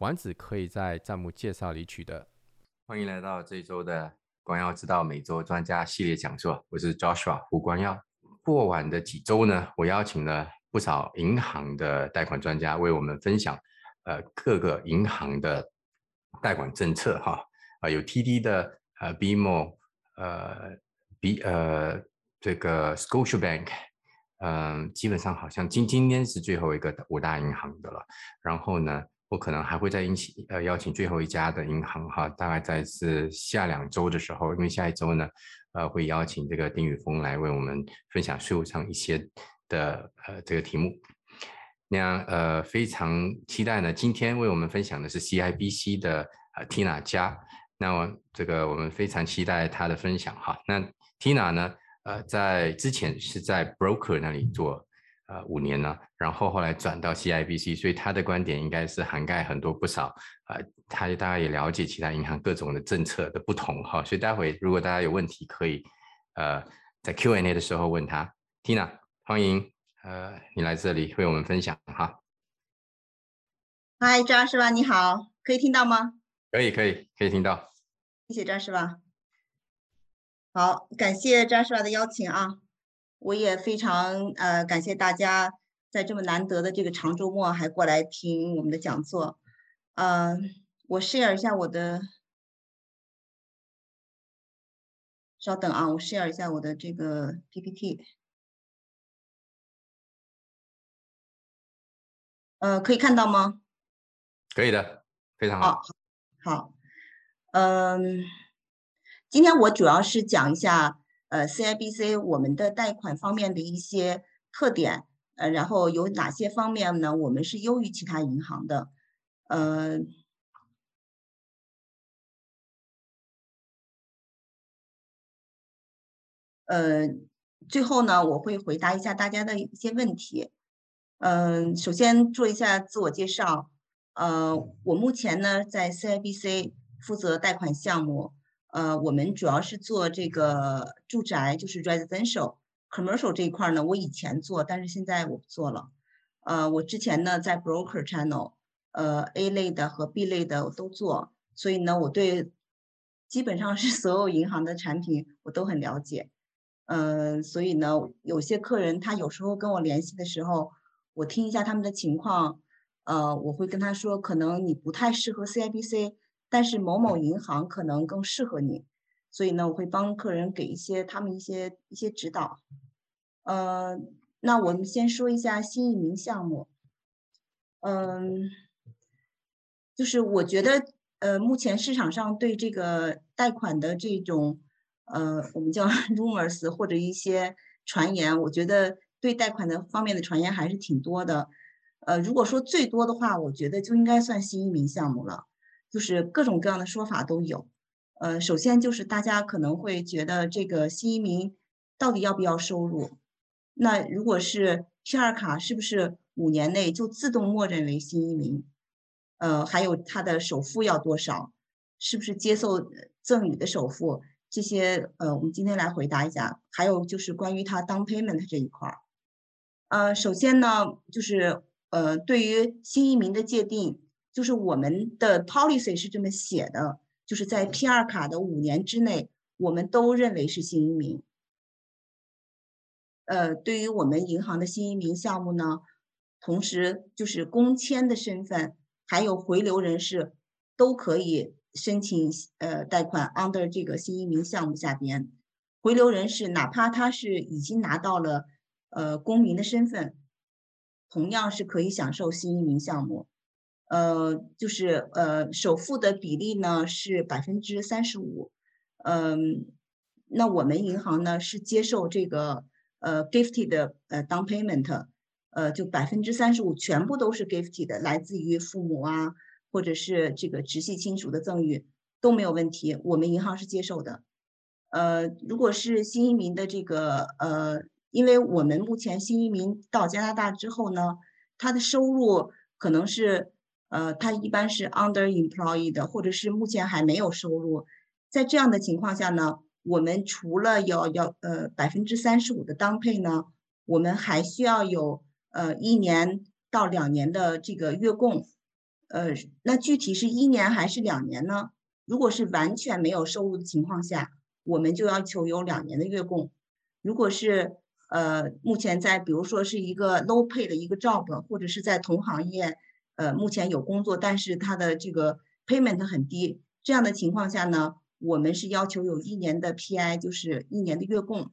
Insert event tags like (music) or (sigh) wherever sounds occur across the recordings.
丸子可以在账目介绍里取得。欢迎来到这一周的光耀之道每周专家系列讲座，我是 Joshua 胡光耀。过往的几周呢，我邀请了不少银行的贷款专家为我们分享，呃，各个银行的贷款政策哈，啊，有 TD 的，呃，BMO。呃，B 呃，这个 Scotiabank，嗯，基本上好像今今天是最后一个五大银行的了。然后呢，我可能还会再引起呃邀请最后一家的银行哈，大概在是下两周的时候，因为下一周呢，呃，会邀请这个丁宇峰来为我们分享税务上一些的呃这个题目。那呃非常期待呢，今天为我们分享的是 CIBC 的呃 Tina 加。那我这个我们非常期待他的分享哈。那 Tina 呢？呃，在之前是在 broker 那里做呃五年呢，然后后来转到 CIBC，所以他的观点应该是涵盖很多不少呃，他大家也了解其他银行各种的政策的不同哈。所以待会如果大家有问题，可以呃在 Q&A 的时候问他。Tina，欢迎呃你来这里为我们分享哈。嗨，张是吧？你好，可以听到吗？可以，可以，可以听到。谢谢张师傅。好，感谢张师傅的邀请啊！我也非常呃感谢大家在这么难得的这个长周末还过来听我们的讲座。呃，我 share 一下我的，稍等啊，我 share 一下我的这个 PPT。呃，可以看到吗？可以的，非常好。好。嗯，今天我主要是讲一下呃 CIBC 我们的贷款方面的一些特点，呃，然后有哪些方面呢？我们是优于其他银行的，呃，呃，最后呢，我会回答一下大家的一些问题。嗯，首先做一下自我介绍，呃，我目前呢在 CIBC。负责贷款项目，呃，我们主要是做这个住宅，就是 residential commercial 这一块呢。我以前做，但是现在我不做了。呃，我之前呢在 broker channel，呃，A 类的和 B 类的我都做，所以呢，我对基本上是所有银行的产品我都很了解。嗯，所以呢，有些客人他有时候跟我联系的时候，我听一下他们的情况，呃，我会跟他说，可能你不太适合 CIBC。但是某某银行可能更适合你，所以呢，我会帮客人给一些他们一些一些指导。呃，那我们先说一下新移民项目。嗯，就是我觉得，呃，目前市场上对这个贷款的这种，呃，我们叫 (laughs) rumors 或者一些传言，我觉得对贷款的方面的传言还是挺多的。呃，如果说最多的话，我觉得就应该算新移民项目了。就是各种各样的说法都有，呃，首先就是大家可能会觉得这个新移民到底要不要收入？那如果是 P 二卡，是不是五年内就自动默认为新移民？呃，还有他的首付要多少？是不是接受赠与的首付？这些呃，我们今天来回答一下。还有就是关于他 down payment 这一块儿，呃，首先呢，就是呃，对于新移民的界定。就是我们的 policy 是这么写的，就是在 PR 卡的五年之内，我们都认为是新移民。呃，对于我们银行的新移民项目呢，同时就是公签的身份，还有回流人士都可以申请呃贷款 under 这个新移民项目下边。回流人士哪怕他是已经拿到了呃公民的身份，同样是可以享受新移民项目。呃，就是呃，首付的比例呢是百分之三十五，嗯，那我们银行呢是接受这个呃 gifted 的呃 down payment，呃，就百分之三十五全部都是 gifted 的，来自于父母啊，或者是这个直系亲属的赠与都没有问题，我们银行是接受的。呃，如果是新移民的这个呃，因为我们目前新移民到加拿大之后呢，他的收入可能是呃，他一般是 underemployed，或者是目前还没有收入，在这样的情况下呢，我们除了要要呃百分之三十五的当配呢，我们还需要有呃一年到两年的这个月供，呃，那具体是一年还是两年呢？如果是完全没有收入的情况下。我们就要求有两年的月供，如果是呃目前在比如说是一个 low pay 的一个 job，或者是在同行业，呃目前有工作，但是他的这个 payment 很低，这样的情况下呢，我们是要求有一年的 PI，就是一年的月供。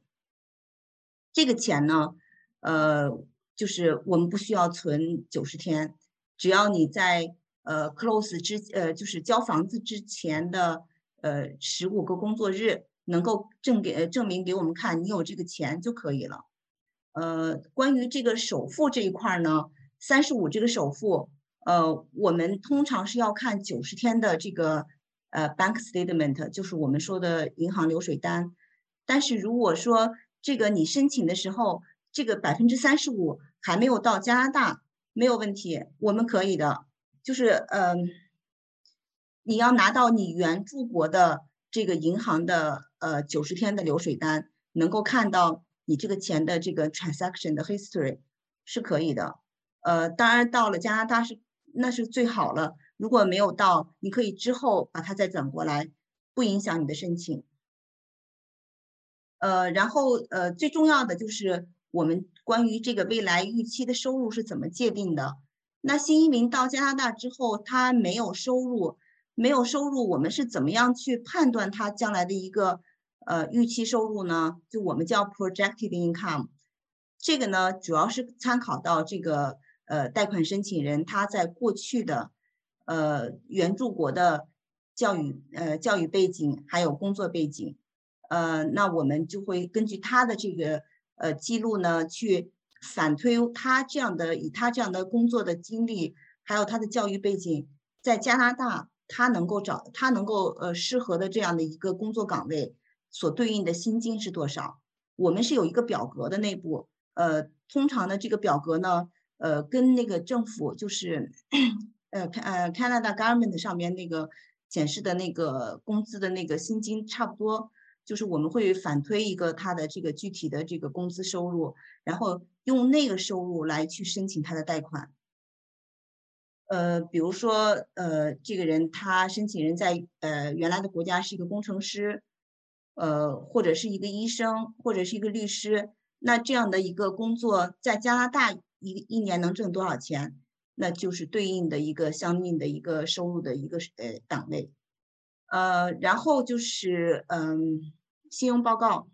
这个钱呢，呃就是我们不需要存九十天，只要你在呃 close 之呃就是交房子之前的呃十五个工作日。能够证给证明给我们看，你有这个钱就可以了。呃，关于这个首付这一块呢，三十五这个首付，呃，我们通常是要看九十天的这个呃 bank statement，就是我们说的银行流水单。但是如果说这个你申请的时候，这个百分之三十五还没有到加拿大，没有问题，我们可以的。就是呃，你要拿到你原住国的这个银行的。呃，九十天的流水单能够看到你这个钱的这个 transaction 的 history 是可以的。呃，当然到了加拿大是那是最好了。如果没有到，你可以之后把它再转过来，不影响你的申请。呃，然后呃，最重要的就是我们关于这个未来预期的收入是怎么界定的？那新移民到加拿大之后，他没有收入，没有收入，我们是怎么样去判断他将来的一个？呃，预期收入呢，就我们叫 projected income，这个呢，主要是参考到这个呃贷款申请人他在过去的呃原住国的教育呃教育背景还有工作背景，呃，那我们就会根据他的这个呃记录呢，去反推他这样的以他这样的工作的经历，还有他的教育背景，在加拿大他能够找他能够呃适合的这样的一个工作岗位。所对应的薪金是多少？我们是有一个表格的内部，呃，通常的这个表格呢，呃，跟那个政府就是，呃，呃，Canada Government 上面那个显示的那个工资的那个薪金差不多，就是我们会反推一个他的这个具体的这个工资收入，然后用那个收入来去申请他的贷款。呃，比如说，呃，这个人他申请人在呃原来的国家是一个工程师。呃，或者是一个医生，或者是一个律师，那这样的一个工作在加拿大一一年能挣多少钱？那就是对应的一个相应的一个收入的一个呃档位。呃，然后就是嗯，信用报告，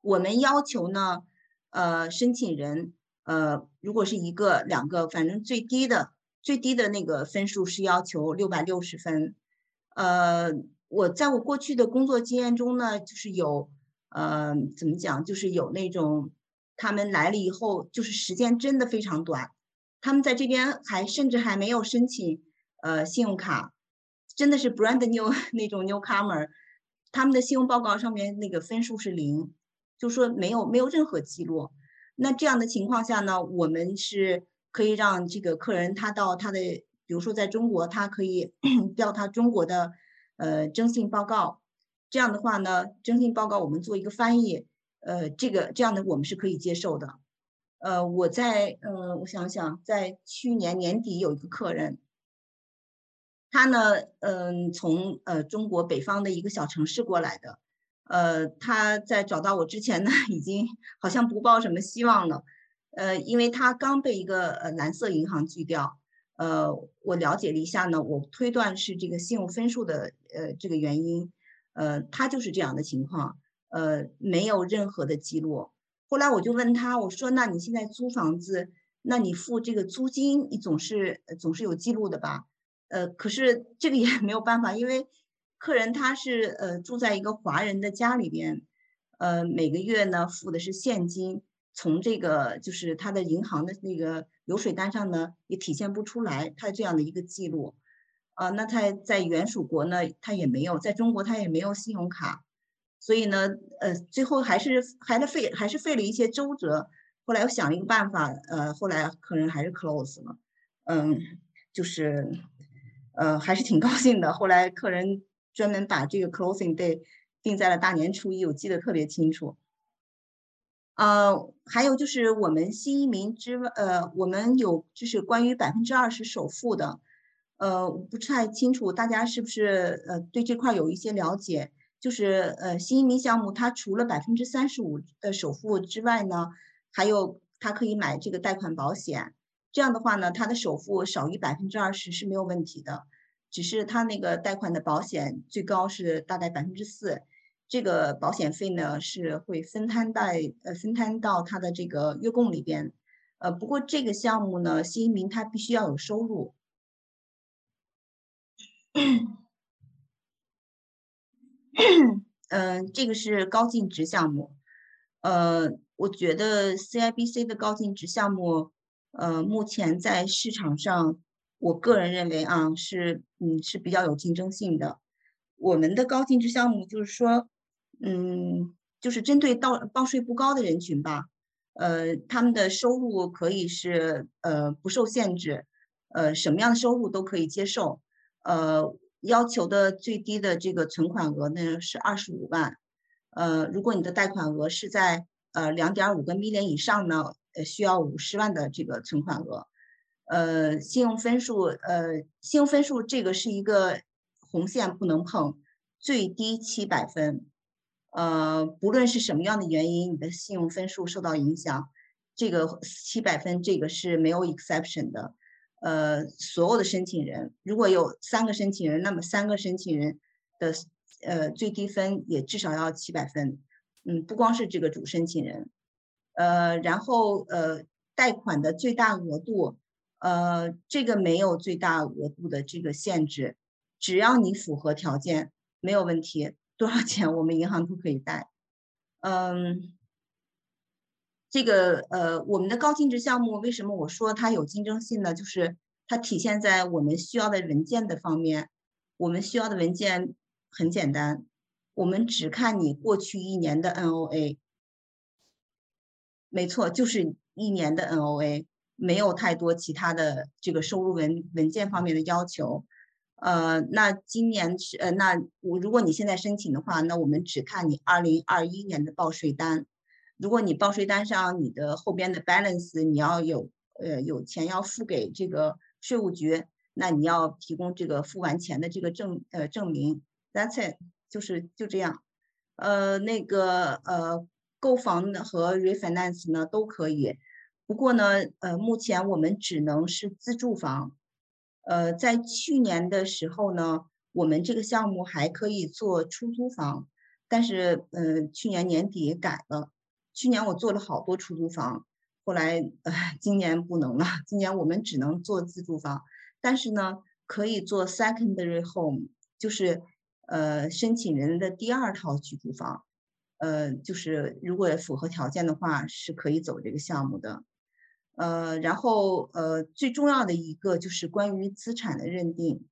我们要求呢，呃，申请人呃，如果是一个两个，反正最低的最低的那个分数是要求六百六十分，呃。我在我过去的工作经验中呢，就是有，呃，怎么讲，就是有那种他们来了以后，就是时间真的非常短，他们在这边还甚至还没有申请呃信用卡，真的是 brand new (laughs) 那种 newcomer，他们的信用报告上面那个分数是零，就说没有没有任何记录。那这样的情况下呢，我们是可以让这个客人他到他的，比如说在中国，他可以 (coughs) 调他中国的。呃，征信报告，这样的话呢，征信报告我们做一个翻译，呃，这个这样的我们是可以接受的。呃，我在呃，我想想，在去年年底有一个客人，他呢，嗯，从呃中国北方的一个小城市过来的，呃，他在找到我之前呢，(laughs) 已经好像不抱什么希望了，呃，因为他刚被一个呃蓝色银行拒掉。呃，我了解了一下呢，我推断是这个信用分数的呃这个原因，呃，他就是这样的情况，呃，没有任何的记录。后来我就问他，我说，那你现在租房子，那你付这个租金，你总是总是有记录的吧？呃，可是这个也没有办法，因为客人他是呃住在一个华人的家里边，呃，每个月呢付的是现金，从这个就是他的银行的那个流水单上呢也体现不出来他这样的一个记录。呃，那他在原属国呢，他也没有，在中国他也没有信用卡，所以呢，呃，最后还是还是费还是费了一些周折。后来我想了一个办法，呃，后来客人还是 close 了，嗯，就是，呃，还是挺高兴的。后来客人专门把这个 closing day 定在了大年初一，我记得特别清楚。呃，还有就是我们新移民之，呃，我们有就是关于百分之二十首付的。呃，不太清楚大家是不是呃对这块有一些了解，就是呃新移民项目它除了百分之三十五的首付之外呢，还有它可以买这个贷款保险，这样的话呢，它的首付少于百分之二十是没有问题的，只是它那个贷款的保险最高是大概百分之四，这个保险费呢是会分摊在呃分摊到它的这个月供里边，呃不过这个项目呢新移民他必须要有收入。(coughs) 嗯，这个是高净值项目。呃，我觉得 CIBC 的高净值项目，呃，目前在市场上，我个人认为啊，是嗯是比较有竞争性的。我们的高净值项目就是说，嗯，就是针对到报税不高的人群吧，呃，他们的收入可以是呃不受限制，呃，什么样的收入都可以接受。呃，要求的最低的这个存款额呢是二十五万，呃，如果你的贷款额是在呃两点五个 million 以上呢，呃，需要五十万的这个存款额，呃，信用分数，呃，信用分数这个是一个红线不能碰，最低七百分，呃，不论是什么样的原因，你的信用分数受到影响，这个七百分这个是没有 exception 的。呃，所有的申请人如果有三个申请人，那么三个申请人的呃最低分也至少要七百分。嗯，不光是这个主申请人，呃，然后呃贷款的最大额度，呃这个没有最大额度的这个限制，只要你符合条件，没有问题，多少钱我们银行都可以贷。嗯。这个呃，我们的高净值项目为什么我说它有竞争性呢？就是它体现在我们需要的文件的方面。我们需要的文件很简单，我们只看你过去一年的 NOA。没错，就是一年的 NOA，没有太多其他的这个收入文文件方面的要求。呃，那今年是呃，那我如果你现在申请的话，那我们只看你二零二一年的报税单。如果你报税单上你的后边的 balance 你要有呃有钱要付给这个税务局，那你要提供这个付完钱的这个证呃证明。That's it，就是就这样。呃，那个呃购房的和 refinance 呢都可以，不过呢呃目前我们只能是自住房。呃，在去年的时候呢，我们这个项目还可以做出租房，但是呃去年年底改了。去年我做了好多出租房，后来呃今年不能了，今年我们只能做自住房，但是呢可以做 secondary home，就是呃申请人的第二套居住房，呃就是如果符合条件的话是可以走这个项目的，呃然后呃最重要的一个就是关于资产的认定，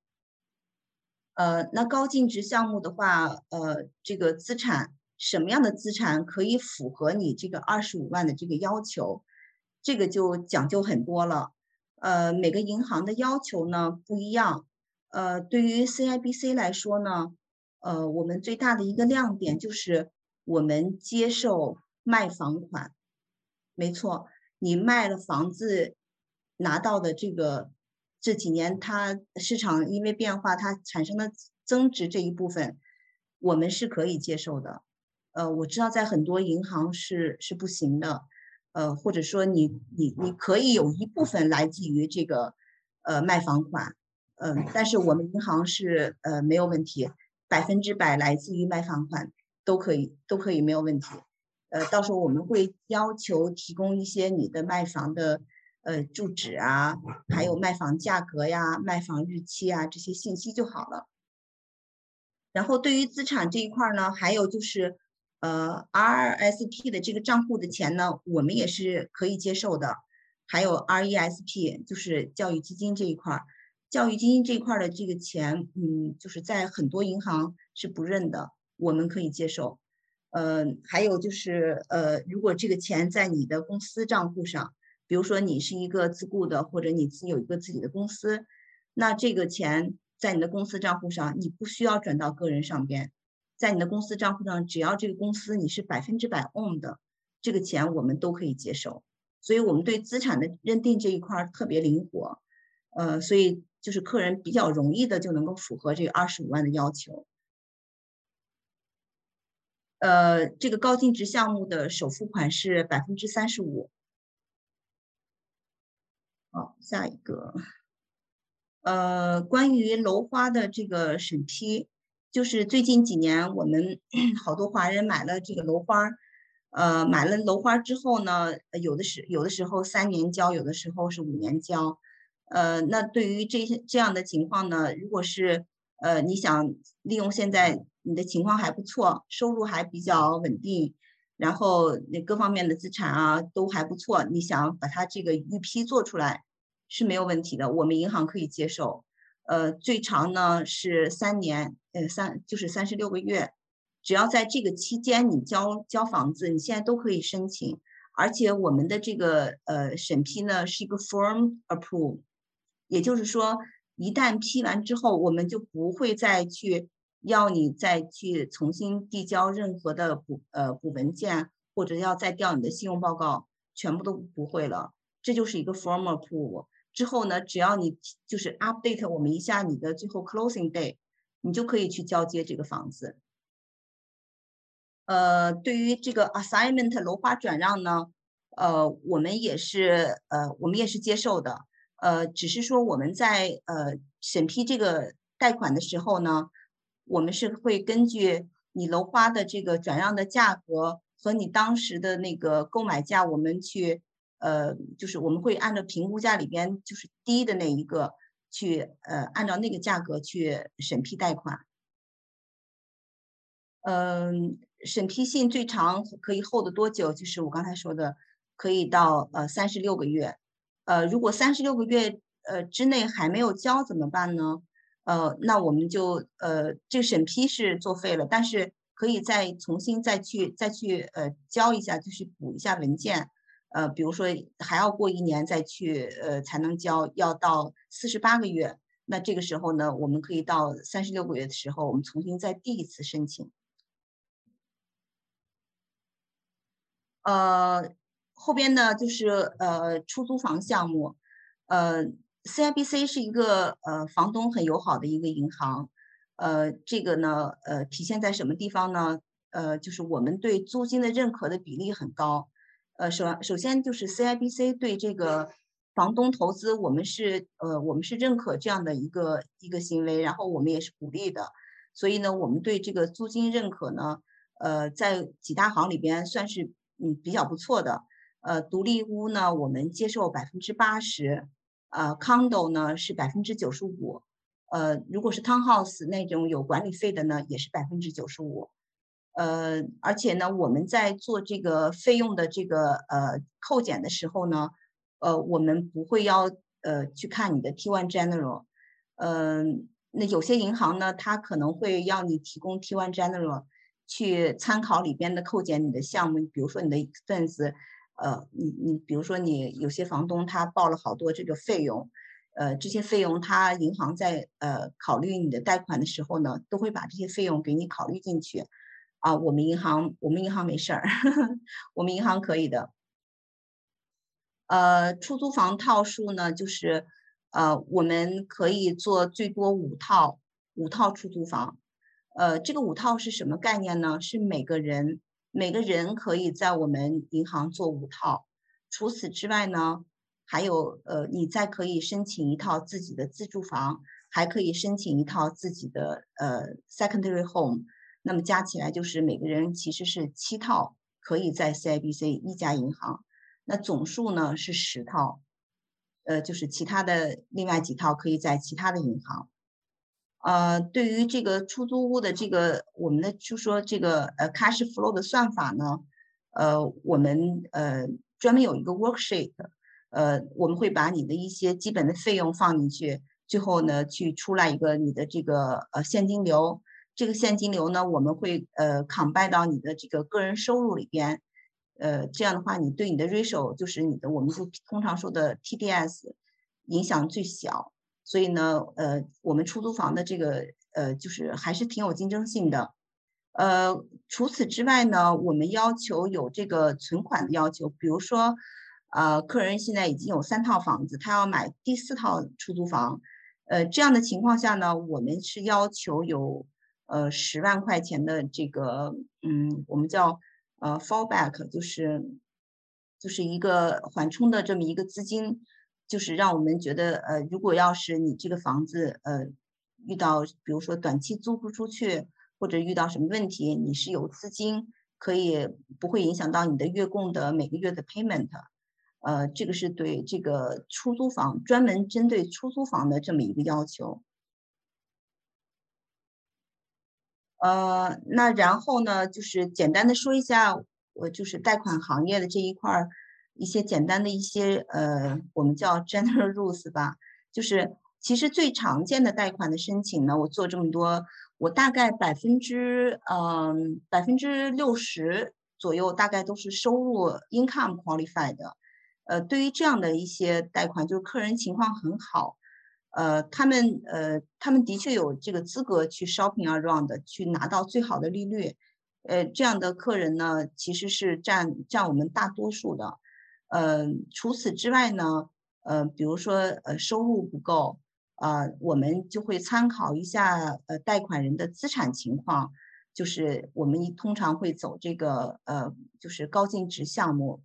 呃那高净值项目的话，呃这个资产。什么样的资产可以符合你这个二十五万的这个要求？这个就讲究很多了。呃，每个银行的要求呢不一样。呃，对于 CIBC 来说呢，呃，我们最大的一个亮点就是我们接受卖房款。没错，你卖了房子拿到的这个这几年它市场因为变化它产生的增值这一部分，我们是可以接受的。呃，我知道在很多银行是是不行的，呃，或者说你你你可以有一部分来自于这个呃卖房款，嗯，但是我们银行是呃没有问题，百分之百来自于卖房款都可以都可以没有问题，呃，到时候我们会要求提供一些你的卖房的呃住址啊，还有卖房价格呀、卖房日期啊这些信息就好了。然后对于资产这一块呢，还有就是。呃，RSP 的这个账户的钱呢，我们也是可以接受的。还有 RESP，就是教育基金这一块儿。教育基金这一块儿的这个钱，嗯，就是在很多银行是不认的，我们可以接受。呃，还有就是，呃，如果这个钱在你的公司账户上，比如说你是一个自雇的，或者你自己有一个自己的公司，那这个钱在你的公司账户上，你不需要转到个人上边，在你的公司账户上，只要这个公司你是百分之百 own 的，这个钱我们都可以接受。所以我们对资产的认定这一块特别灵活，呃，所以就是客人比较容易的就能够符合这个二十五万的要求。呃，这个高净值项目的首付款是百分之三十五。好，下一个，呃，关于楼花的这个审批，就是最近几年我们 (clears throat) 好多华人买了这个楼花儿，呃，买了楼花之后呢，有的时有的时候三年交，有的时候是五年交，呃，那对于这些这样的情况呢，如果是呃你想利用现在。你的情况还不错，收入还比较稳定，然后那各方面的资产啊都还不错。你想把它这个预批做出来是没有问题的，我们银行可以接受。呃，最长呢是三年，呃三就是三十六个月，只要在这个期间你交交房子，你现在都可以申请。而且我们的这个呃审批呢是一个 firm approve，也就是说一旦批完之后，我们就不会再去。要你再去重新递交任何的补呃补文件，或者要再调你的信用报告，全部都不会了。这就是一个 form approve。之后呢，只要你就是 update 我们一下你的最后 closing day，你就可以去交接这个房子。呃，对于这个 assignment 楼花转让呢，呃，我们也是呃我们也是接受的。呃，只是说我们在呃审批这个贷款的时候呢。我们是会根据你楼花的这个转让的价格和你当时的那个购买价，我们去，呃，就是我们会按照评估价里边就是低的那一个去，呃，按照那个价格去审批贷款。嗯，审批信最长可以 hold 多久？就是我刚才说的，可以到呃三十六个月。呃，如果三十六个月呃之内还没有交怎么办呢？呃，那我们就呃，这个审批是作废了，但是可以再重新再去再去呃交一下，就是补一下文件，呃，比如说还要过一年再去呃才能交，要到四十八个月，那这个时候呢，我们可以到三十六个月的时候，我们重新再递一次申请。呃，后边呢就是呃出租房项目，呃。CIBC 是一个呃房东很友好的一个银行，呃，这个呢，呃，体现在什么地方呢？呃，就是我们对租金的认可的比例很高，呃，首首先就是 CIBC 对这个房东投资，我们是呃我们是认可这样的一个一个行为，然后我们也是鼓励的，所以呢，我们对这个租金认可呢，呃，在几大行里边算是嗯比较不错的，呃，独立屋呢，我们接受百分之八十。呃，condo 呢是百分之九十五，呃，如果是 townhouse 那种有管理费的呢，也是百分之九十五，呃，而且呢，我们在做这个费用的这个呃扣减的时候呢，呃，我们不会要呃去看你的 T1 general，嗯，那有些银行呢，它可能会要你提供 T1 general 去参考里边的扣减你的项目，比如说你的 expense。呃，你你比如说你有些房东他报了好多这个费用，呃，这些费用他银行在呃考虑你的贷款的时候呢，都会把这些费用给你考虑进去。啊，我们银行我们银行没事儿，(laughs) 我们银行可以的。呃，出租房套数呢，就是呃我们可以做最多五套五套出租房。呃，这个五套是什么概念呢？是每个人。每个人可以在我们银行做五套，除此之外呢，还有呃，你再可以申请一套自己的自住房，还可以申请一套自己的呃 secondary home，那么加起来就是每个人其实是七套，可以在 CIBC 一家银行，那总数呢是十套，呃，就是其他的另外几套可以在其他的银行。呃，对于这个出租屋的这个，我们的就说这个呃 cash flow 的算法呢，呃，我们呃专门有一个 worksheet，呃，我们会把你的一些基本的费用放进去，最后呢，去出来一个你的这个呃现金流。这个现金流呢，我们会呃 combine 到你的这个个人收入里边，呃，这样的话，你对你的 ratio 就是你的我们就通常说的 TDS 影响最小。所以呢，呃，我们出租房的这个呃，就是还是挺有竞争性的。呃，除此之外呢，我们要求有这个存款的要求，比如说，呃，客人现在已经有三套房子，他要买第四套出租房，呃，这样的情况下呢，我们是要求有呃十万块钱的这个，嗯，我们叫呃 fallback，就是就是一个缓冲的这么一个资金，就是让我们觉得，呃，如果要是你这个房子，呃，遇到比如说短期租不出去。或者遇到什么问题，你是有资金可以不会影响到你的月供的每个月的 payment，呃，这个是对这个出租房专门针对出租房的这么一个要求。呃，那然后呢，就是简单的说一下，我就是贷款行业的这一块儿一些简单的一些呃，我们叫 general rules 吧，就是其实最常见的贷款的申请呢，我做这么多。我大概百分之嗯百分之六十左右，大概都是收入 income qualified 的。呃，对于这样的一些贷款，就是客人情况很好，呃，他们呃他们的确有这个资格去 shopping around 去拿到最好的利率。呃，这样的客人呢，其实是占占我们大多数的。呃，除此之外呢，呃，比如说呃收入不够。呃，我们就会参考一下呃贷款人的资产情况，就是我们通常会走这个呃就是高净值项目。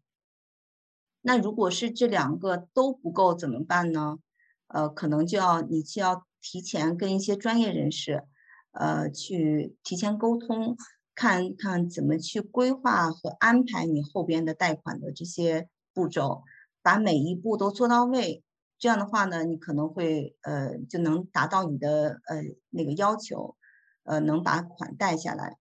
那如果是这两个都不够怎么办呢？呃，可能就要你就要提前跟一些专业人士，呃，去提前沟通，看看怎么去规划和安排你后边的贷款的这些步骤，把每一步都做到位。这样的话呢，你可能会呃就能达到你的呃那个要求，呃能把款贷下来，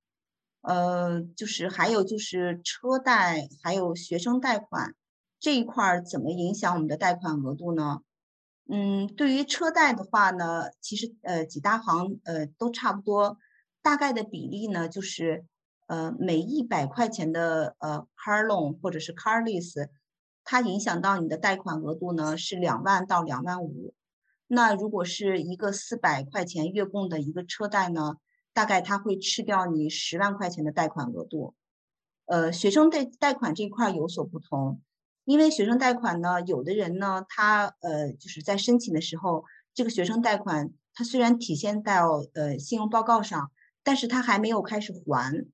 呃就是还有就是车贷还有学生贷款这一块怎么影响我们的贷款额度呢？嗯，对于车贷的话呢，其实呃几大行呃都差不多，大概的比例呢就是呃每一百块钱的呃 car loan 或者是 car lease。它影响到你的贷款额度呢是两万到两万五，那如果是一个四百块钱月供的一个车贷呢，大概它会吃掉你十万块钱的贷款额度。呃，学生贷贷款这块有所不同，因为学生贷款呢，有的人呢，他呃就是在申请的时候，这个学生贷款它虽然体现到呃信用报告上，但是他还没有开始还。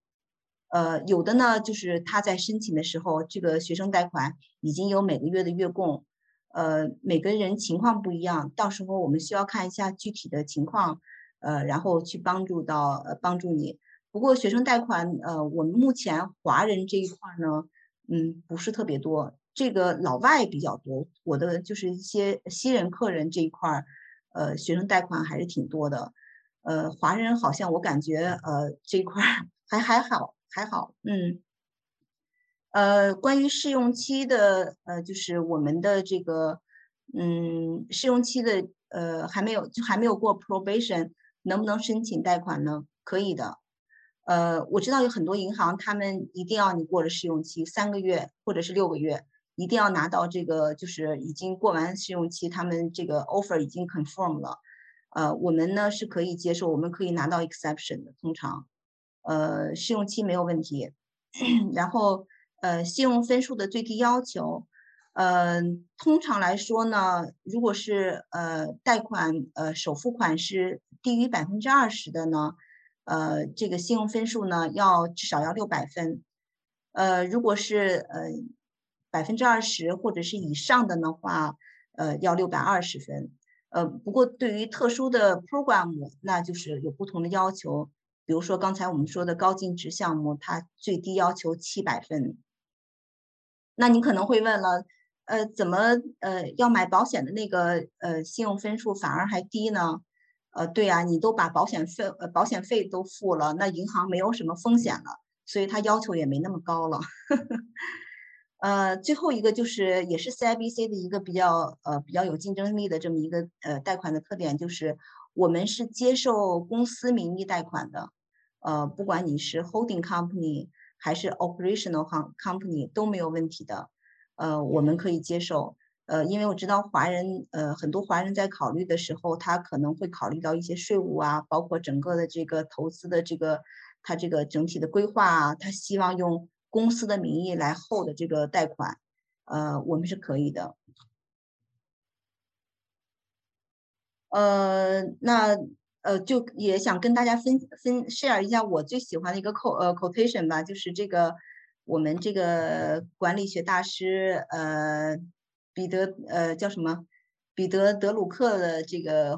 呃，有的呢，就是他在申请的时候，这个学生贷款已经有每个月的月供，呃，每个人情况不一样，到时候我们需要看一下具体的情况，呃，然后去帮助到呃帮助你。不过学生贷款，呃，我们目前华人这一块呢，嗯，不是特别多，这个老外比较多。我的就是一些西人客人这一块儿，呃，学生贷款还是挺多的，呃，华人好像我感觉呃这一块还还好。还好，嗯，呃，关于试用期的，呃，就是我们的这个，嗯，试用期的，呃，还没有，就还没有过 probation，能不能申请贷款呢？可以的，呃，我知道有很多银行，他们一定要你过了试用期三个月或者是六个月，一定要拿到这个，就是已经过完试用期，他们这个 offer 已经 confirm 了，呃，我们呢是可以接受，我们可以拿到 exception 的，通常。呃，试用期没有问题，(clears throat) 然后呃，信用分数的最低要求，呃，通常来说呢，如果是呃贷款呃首付款是低于百分之二十的呢，呃，这个信用分数呢要至少要六百分，呃，如果是呃百分之二十或者是以上的的话，呃，要六百二十分，呃，不过对于特殊的 program，那就是有不同的要求。比如说刚才我们说的高净值项目，它最低要求七百分。那你可能会问了，呃，怎么呃要买保险的那个呃信用分数反而还低呢？呃，对呀，你都把保险费呃保险费都付了，那银行没有什么风险了，所以它要求也没那么高了。(laughs) 呃，最后一个就是也是 CIBC 的一个比较呃比较有竞争力的这么一个呃贷款的特点，就是我们是接受公司名义贷款的，呃，不管你是 holding company 还是 operational company 都没有问题的，呃，我们可以接受，呃，因为我知道华人呃很多华人在考虑的时候，他可能会考虑到一些税务啊，包括整个的这个投资的这个他这个整体的规划啊，他希望用。公司的名义来 hold 的这个贷款，呃，我们是可以的。呃，那呃，就也想跟大家分分 share 一下我最喜欢的一个 quote 呃 quotation 吧，就是这个我们这个管理学大师呃彼得呃叫什么彼得德鲁克的这个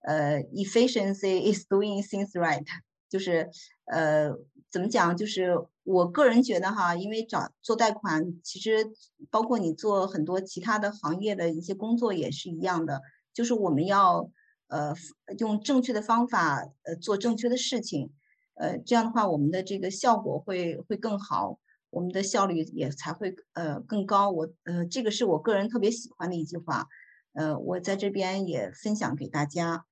呃 efficiency is doing things right，就是呃。怎么讲？就是我个人觉得哈，因为找做贷款，其实包括你做很多其他的行业的一些工作也是一样的，就是我们要呃用正确的方法呃做正确的事情，呃这样的话我们的这个效果会会更好，我们的效率也才会呃更高。我呃这个是我个人特别喜欢的一句话，呃我在这边也分享给大家。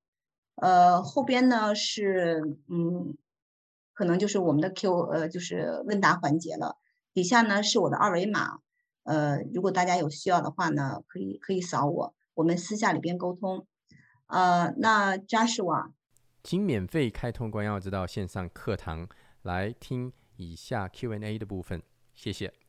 呃后边呢是嗯。可能就是我们的 Q 呃，就是问答环节了。底下呢是我的二维码，呃，如果大家有需要的话呢，可以可以扫我，我们私下里边沟通。呃，那 Joshua，请免费开通关耀之道线上课堂来听以下 Q&A 的部分，谢谢。